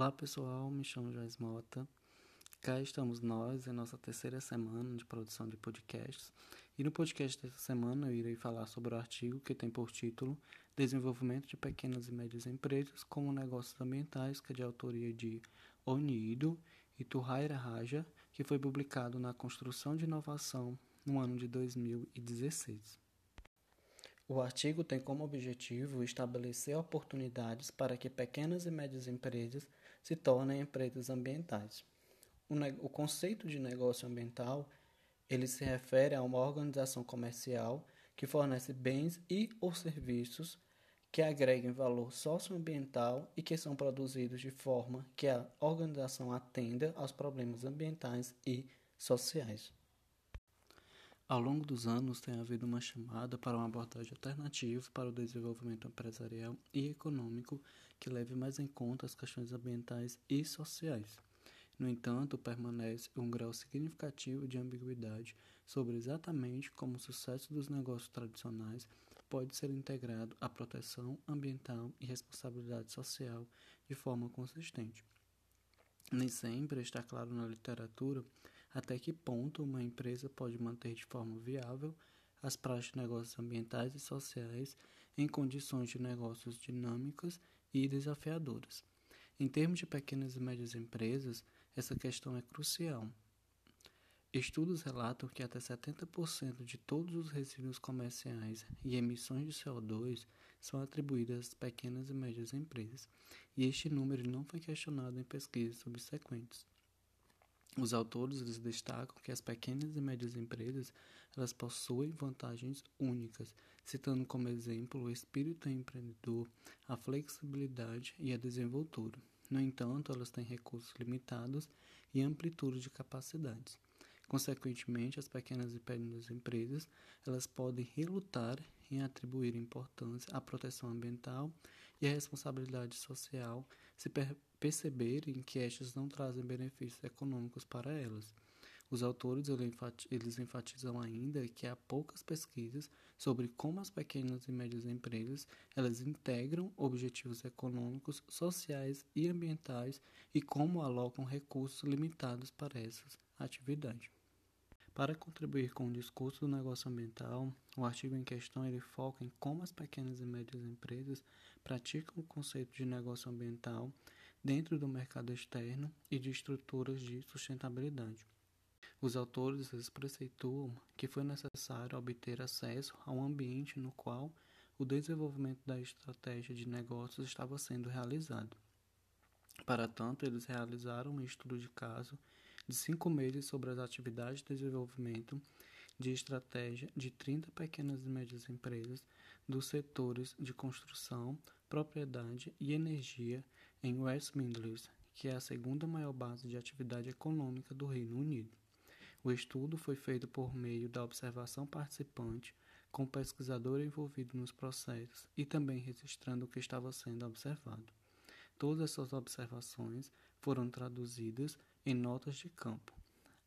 Olá pessoal, me chamo Joás Mota. Cá estamos nós em nossa terceira semana de produção de podcasts. E no podcast dessa semana eu irei falar sobre o artigo que tem por título Desenvolvimento de Pequenas e Médias Empresas como Negócios Ambientais, que é de autoria de Onido e Turraira Raja, que foi publicado na Construção de Inovação no ano de 2016. O artigo tem como objetivo estabelecer oportunidades para que pequenas e médias empresas se tornem empresas ambientais. O, o conceito de negócio ambiental ele se refere a uma organização comercial que fornece bens e ou serviços que agreguem valor socioambiental e que são produzidos de forma que a organização atenda aos problemas ambientais e sociais. Ao longo dos anos, tem havido uma chamada para uma abordagem alternativa para o desenvolvimento empresarial e econômico que leve mais em conta as questões ambientais e sociais. No entanto, permanece um grau significativo de ambiguidade sobre exatamente como o sucesso dos negócios tradicionais pode ser integrado à proteção ambiental e responsabilidade social de forma consistente. Nem sempre está claro na literatura até que ponto uma empresa pode manter de forma viável as práticas de negócios ambientais e sociais em condições de negócios dinâmicas e desafiadoras. Em termos de pequenas e médias empresas, essa questão é crucial. Estudos relatam que até 70% de todos os resíduos comerciais e emissões de CO2 são atribuídas às pequenas e médias empresas, e este número não foi questionado em pesquisas subsequentes. Os autores destacam que as pequenas e médias empresas elas possuem vantagens únicas, citando como exemplo o espírito empreendedor, a flexibilidade e a desenvoltura. No entanto, elas têm recursos limitados e amplitude de capacidades. Consequentemente, as pequenas e médias empresas elas podem relutar em atribuir importância à proteção ambiental e à responsabilidade social se per perceberem que estas não trazem benefícios econômicos para elas. Os autores eles enfatizam ainda que há poucas pesquisas sobre como as pequenas e médias empresas elas integram objetivos econômicos, sociais e ambientais e como alocam recursos limitados para essas atividades. Para contribuir com o discurso do negócio ambiental, o artigo em questão ele foca em como as pequenas e médias empresas praticam o conceito de negócio ambiental dentro do mercado externo e de estruturas de sustentabilidade. Os autores preceituam que foi necessário obter acesso a um ambiente no qual o desenvolvimento da estratégia de negócios estava sendo realizado. Para tanto, eles realizaram um estudo de caso de cinco meses sobre as atividades de desenvolvimento de estratégia de 30 pequenas e médias empresas dos setores de construção, propriedade e energia em West Midlands, que é a segunda maior base de atividade econômica do Reino Unido. O estudo foi feito por meio da observação participante, com o pesquisador envolvido nos processos e também registrando o que estava sendo observado. Todas essas observações foram traduzidas em notas de campo.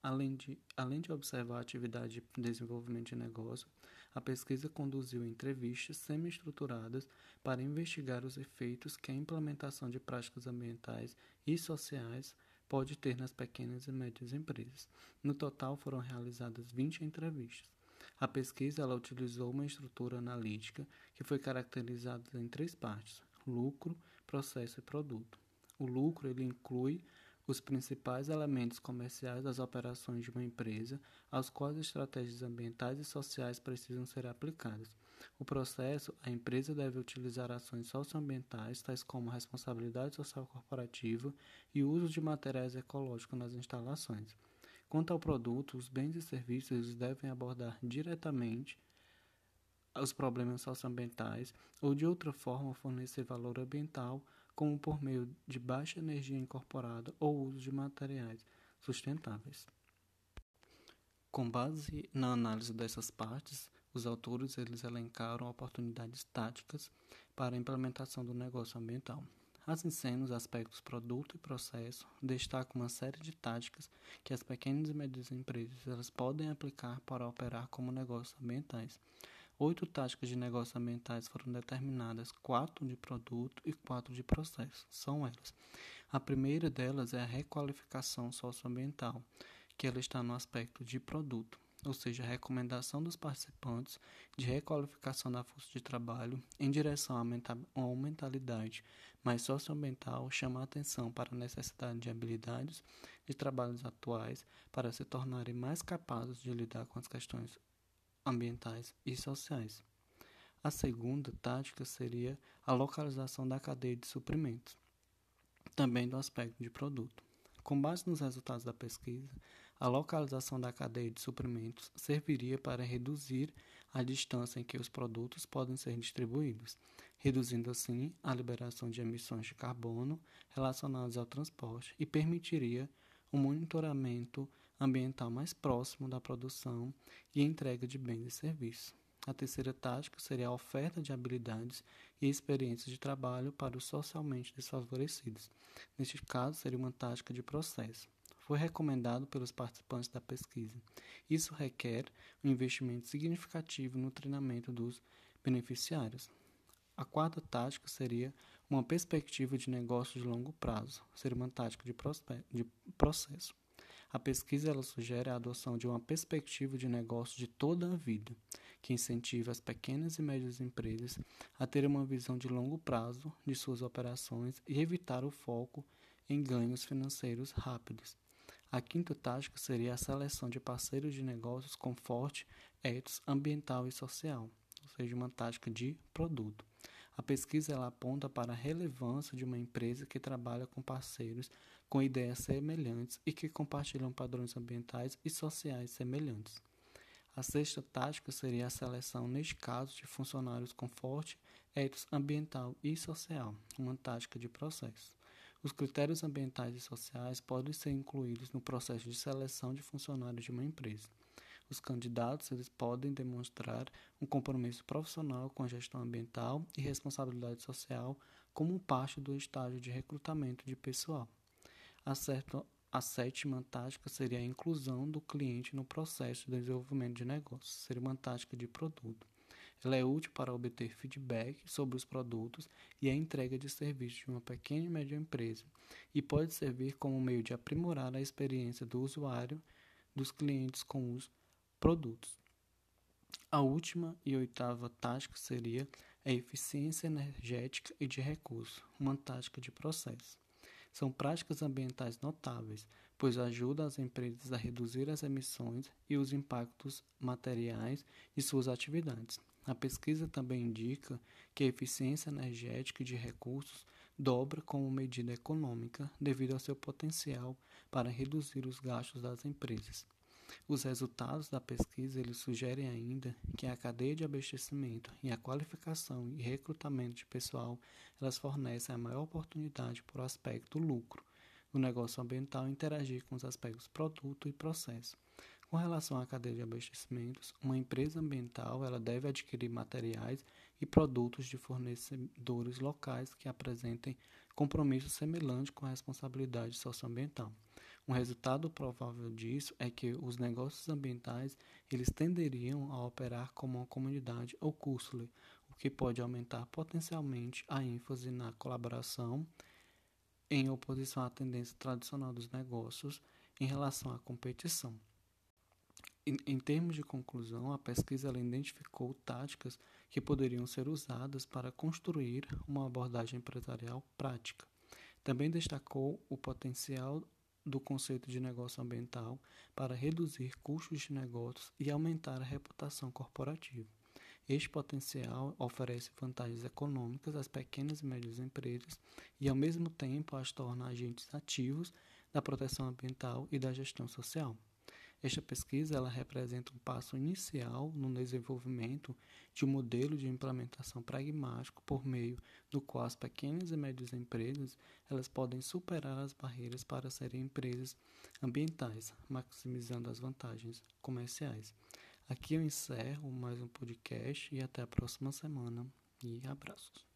Além de, além de observar a atividade de desenvolvimento de negócio, a pesquisa conduziu entrevistas semi-estruturadas para investigar os efeitos que a implementação de práticas ambientais e sociais pode ter nas pequenas e médias empresas. No total, foram realizadas 20 entrevistas. A pesquisa ela utilizou uma estrutura analítica que foi caracterizada em três partes: lucro, processo e produto. O lucro ele inclui os principais elementos comerciais das operações de uma empresa, aos quais estratégias ambientais e sociais precisam ser aplicadas. O processo, a empresa deve utilizar ações socioambientais, tais como responsabilidade social corporativa e uso de materiais ecológicos nas instalações. Quanto ao produto, os bens e serviços devem abordar diretamente os problemas socioambientais ou de outra forma fornecer valor ambiental como por meio de baixa energia incorporada ou uso de materiais sustentáveis. Com base na análise dessas partes, os autores eles elencaram oportunidades táticas para a implementação do negócio ambiental. Assim sendo, os aspectos produto e processo destacam uma série de táticas que as pequenas e médias empresas elas podem aplicar para operar como negócios ambientais. Oito táticas de negócios ambientais foram determinadas, quatro de produto e quatro de processo. São elas. A primeira delas é a requalificação socioambiental, que ela está no aspecto de produto ou seja, a recomendação dos participantes de requalificação da força de trabalho em direção a uma mentalidade mais socioambiental chama a atenção para a necessidade de habilidades de trabalhos atuais para se tornarem mais capazes de lidar com as questões ambientais e sociais. A segunda tática seria a localização da cadeia de suprimentos, também do aspecto de produto. Com base nos resultados da pesquisa, a localização da cadeia de suprimentos serviria para reduzir a distância em que os produtos podem ser distribuídos, reduzindo assim a liberação de emissões de carbono relacionadas ao transporte e permitiria um monitoramento ambiental mais próximo da produção e entrega de bens e serviços. A terceira tática seria a oferta de habilidades e experiências de trabalho para os socialmente desfavorecidos. Neste caso, seria uma tática de processo foi recomendado pelos participantes da pesquisa. Isso requer um investimento significativo no treinamento dos beneficiários. A quarta tática seria uma perspectiva de negócio de longo prazo, seria uma tática de, de processo. A pesquisa ela sugere a adoção de uma perspectiva de negócio de toda a vida, que incentiva as pequenas e médias empresas a ter uma visão de longo prazo de suas operações e evitar o foco em ganhos financeiros rápidos. A quinta tática seria a seleção de parceiros de negócios com forte ethos ambiental e social, ou seja, uma tática de produto. A pesquisa ela aponta para a relevância de uma empresa que trabalha com parceiros com ideias semelhantes e que compartilham padrões ambientais e sociais semelhantes. A sexta tática seria a seleção, neste caso, de funcionários com forte ethos ambiental e social, uma tática de processo. Os critérios ambientais e sociais podem ser incluídos no processo de seleção de funcionários de uma empresa. Os candidatos eles podem demonstrar um compromisso profissional com a gestão ambiental e responsabilidade social como parte do estágio de recrutamento de pessoal. A, certo, a sétima tática seria a inclusão do cliente no processo de desenvolvimento de negócios, seria uma tática de produto. Ela é útil para obter feedback sobre os produtos e a entrega de serviços de uma pequena e média empresa e pode servir como meio de aprimorar a experiência do usuário dos clientes com os produtos. A última e oitava tática seria a eficiência energética e de recursos, uma tática de processo. São práticas ambientais notáveis, pois ajudam as empresas a reduzir as emissões e os impactos materiais de suas atividades. A pesquisa também indica que a eficiência energética de recursos dobra como medida econômica devido ao seu potencial para reduzir os gastos das empresas. Os resultados da pesquisa eles sugerem ainda que a cadeia de abastecimento e a qualificação e recrutamento de pessoal elas fornecem a maior oportunidade por aspecto lucro do negócio ambiental interagir com os aspectos produto e processo. Com relação à cadeia de abastecimentos, uma empresa ambiental ela deve adquirir materiais e produtos de fornecedores locais que apresentem compromisso semelhante com a responsabilidade socioambiental. Um resultado provável disso é que os negócios ambientais eles tenderiam a operar como uma comunidade ou cústule, o que pode aumentar potencialmente a ênfase na colaboração em oposição à tendência tradicional dos negócios em relação à competição. Em, em termos de conclusão, a pesquisa identificou táticas que poderiam ser usadas para construir uma abordagem empresarial prática. Também destacou o potencial do conceito de negócio ambiental para reduzir custos de negócios e aumentar a reputação corporativa. Este potencial oferece vantagens econômicas às pequenas e médias empresas e, ao mesmo tempo, as torna agentes ativos da proteção ambiental e da gestão social. Esta pesquisa ela representa um passo inicial no desenvolvimento de um modelo de implementação pragmático por meio do qual as pequenas e médias empresas elas podem superar as barreiras para serem empresas ambientais, maximizando as vantagens comerciais. Aqui eu encerro mais um podcast e até a próxima semana e abraços.